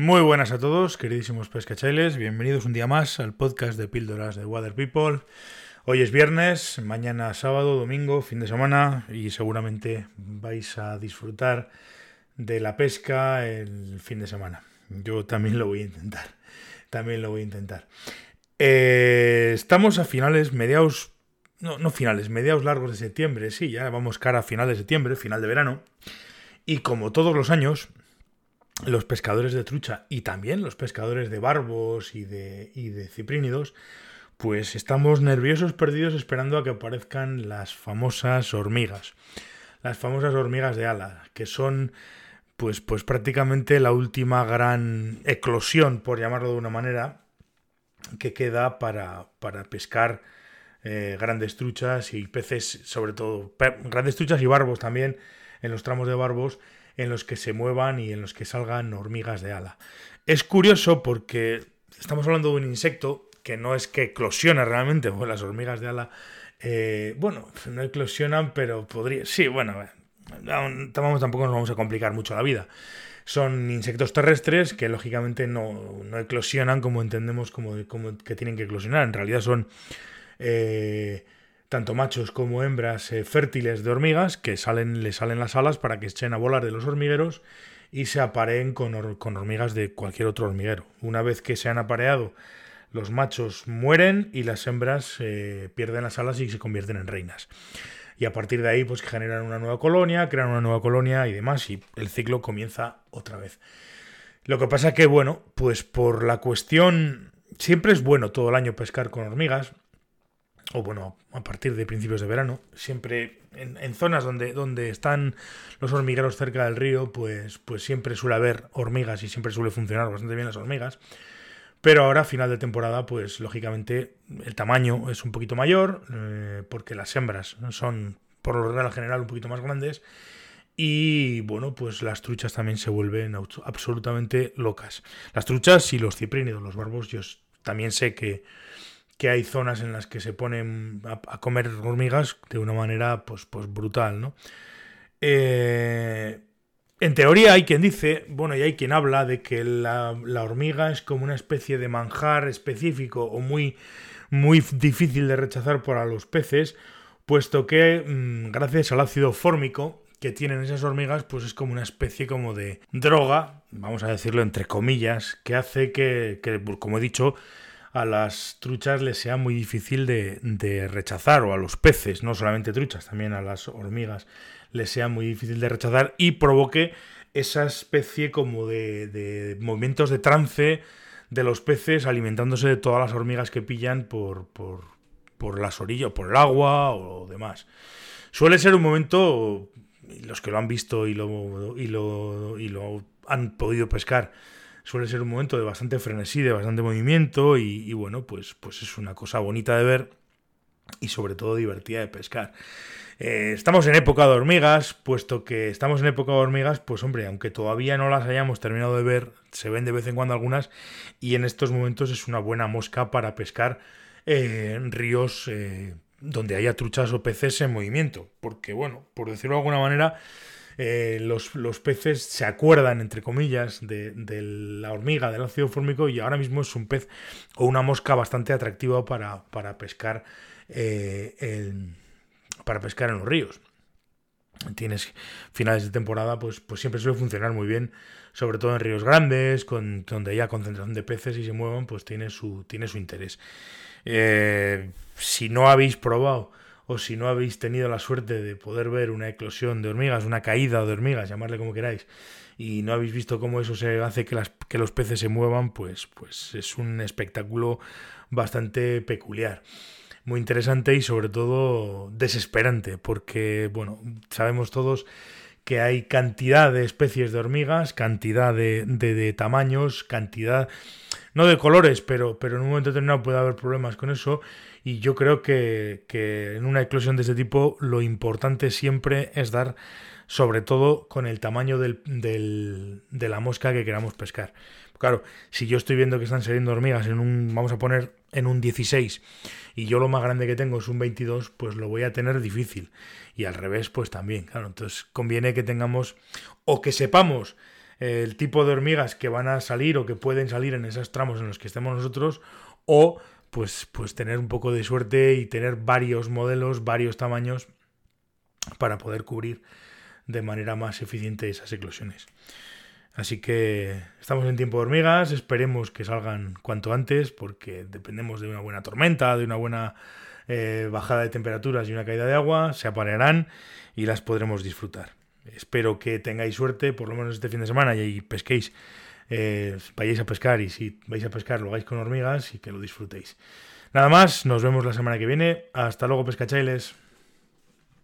Muy buenas a todos, queridísimos pescachailes. Bienvenidos un día más al podcast de píldoras de Water People. Hoy es viernes, mañana sábado, domingo, fin de semana y seguramente vais a disfrutar de la pesca el fin de semana. Yo también lo voy a intentar. También lo voy a intentar. Eh, estamos a finales, mediados, no, no finales, mediados largos de septiembre, sí, ya vamos cara a final de septiembre, final de verano. Y como todos los años, los pescadores de trucha y también los pescadores de barbos y de, y de ciprínidos, pues estamos nerviosos, perdidos, esperando a que aparezcan las famosas hormigas. Las famosas hormigas de ala, que son pues, pues prácticamente la última gran eclosión, por llamarlo de una manera, que queda para, para pescar eh, grandes truchas y peces, sobre todo, grandes truchas y barbos también, en los tramos de barbos, en los que se muevan y en los que salgan hormigas de ala. Es curioso porque estamos hablando de un insecto que no es que eclosiona realmente, o las hormigas de ala, eh, bueno, no eclosionan, pero podría, sí, bueno, tampoco nos vamos a complicar mucho la vida. Son insectos terrestres que lógicamente no, no eclosionan como entendemos como, como, que tienen que eclosionar. En realidad son eh, tanto machos como hembras eh, fértiles de hormigas que salen, le salen las alas para que echen a volar de los hormigueros y se apareen con, hormigas de cualquier otro hormiguero. Una vez que se han apareado, los machos mueren y las hembras eh, pierden las alas y se convierten en reinas. Y a partir de ahí, pues generan una nueva colonia, crean una nueva colonia y demás, y el ciclo comienza otra vez. Lo que pasa que, bueno, pues por la cuestión. Siempre es bueno todo el año pescar con hormigas, o bueno, a partir de principios de verano, siempre en, zonas donde, donde están los hormigueros cerca del río, pues, pues siempre suele haber hormigas y siempre suele funcionar bastante bien las hormigas. Pero ahora, final de temporada, pues lógicamente el tamaño es un poquito mayor, eh, porque las hembras son, por lo general, general, un poquito más grandes. Y bueno, pues las truchas también se vuelven absolutamente locas. Las truchas y los ciprínidos, los barbos, yo también sé que que hay zonas en las que se ponen a, comer hormigas de una manera pues, pues brutal, ¿no? Eh, en teoría hay quien dice, bueno, y hay quien habla de que la, hormiga es como una especie de manjar específico o muy, muy difícil de rechazar para los peces, puesto que mm, gracias al ácido fórmico que tienen esas hormigas, pues es como una especie como de droga, vamos a decirlo entre comillas, que hace que, que como he dicho, a las truchas les sea muy difícil de, rechazar, o a los peces, no solamente truchas, también a las hormigas les sea muy difícil de rechazar y provoque esa especie como de, movimientos de trance de los peces alimentándose de todas las hormigas que pillan por, por, por las orillas, por el agua o demás. Suele ser un momento, los que lo han visto y lo, y lo, y lo han podido pescar, suele ser un momento de bastante frenesí, de bastante movimiento y, bueno, pues, pues es una cosa bonita de ver y sobre todo divertida de pescar. Eh, estamos en época de hormigas, puesto que estamos en época de hormigas, pues hombre, aunque todavía no las hayamos terminado de ver, se ven de vez en cuando algunas y en estos momentos es una buena mosca para pescar eh, en ríos eh, donde haya truchas o peces en movimiento, porque bueno, por decirlo de alguna manera, eh, los, peces se acuerdan, entre comillas, de, la hormiga, del ácido fórmico, y ahora mismo es un pez o una mosca bastante atractiva para, pescar, eh, para pescar en los ríos. Tienes finales de temporada, pues, pues siempre suele funcionar muy bien, sobre todo en ríos grandes, donde haya concentración de peces y se muevan, pues tiene su, tiene su interés. Eh, si no habéis probado o si no habéis tenido la suerte de poder ver una eclosión de hormigas, una caída de hormigas, llamarle como queráis, y no habéis visto cómo eso se hace que, que los peces se muevan, pues, pues es un espectáculo bastante peculiar. Muy interesante y sobre todo desesperante, porque, bueno, sabemos todos que hay cantidad de especies de hormigas, cantidad de, de, tamaños, cantidad, no de colores, pero, pero en un momento determinado puede haber problemas con eso y yo creo que, en una eclosión de este tipo lo importante siempre es dar, sobre todo con el tamaño del, de la mosca que queramos pescar. Claro, si yo estoy viendo que están saliendo hormigas en un, vamos a poner, en un 16 y yo lo más grande que tengo es un 22, pues lo voy a tener difícil. Y al revés, pues también, claro. Entonces conviene que tengamos o que sepamos el tipo de hormigas que van a salir o que pueden salir en esos tramos en los que estemos nosotros, o pues, pues tener un poco de suerte y tener varios modelos, varios tamaños para poder cubrir de manera más eficiente esas eclosiones. Así que estamos en tiempo de hormigas, esperemos que salgan cuanto antes, porque dependemos de una buena tormenta, de una buena eh, bajada de temperaturas y una caída de agua, se aparearán y las podremos disfrutar. Espero que tengáis suerte, por lo menos este fin de semana, y pesquéis, eh, vayáis a pescar y si vais a pescar lo hagáis con hormigas y que lo disfrutéis. Nada más, nos vemos la semana que viene. Hasta luego, pescachailes.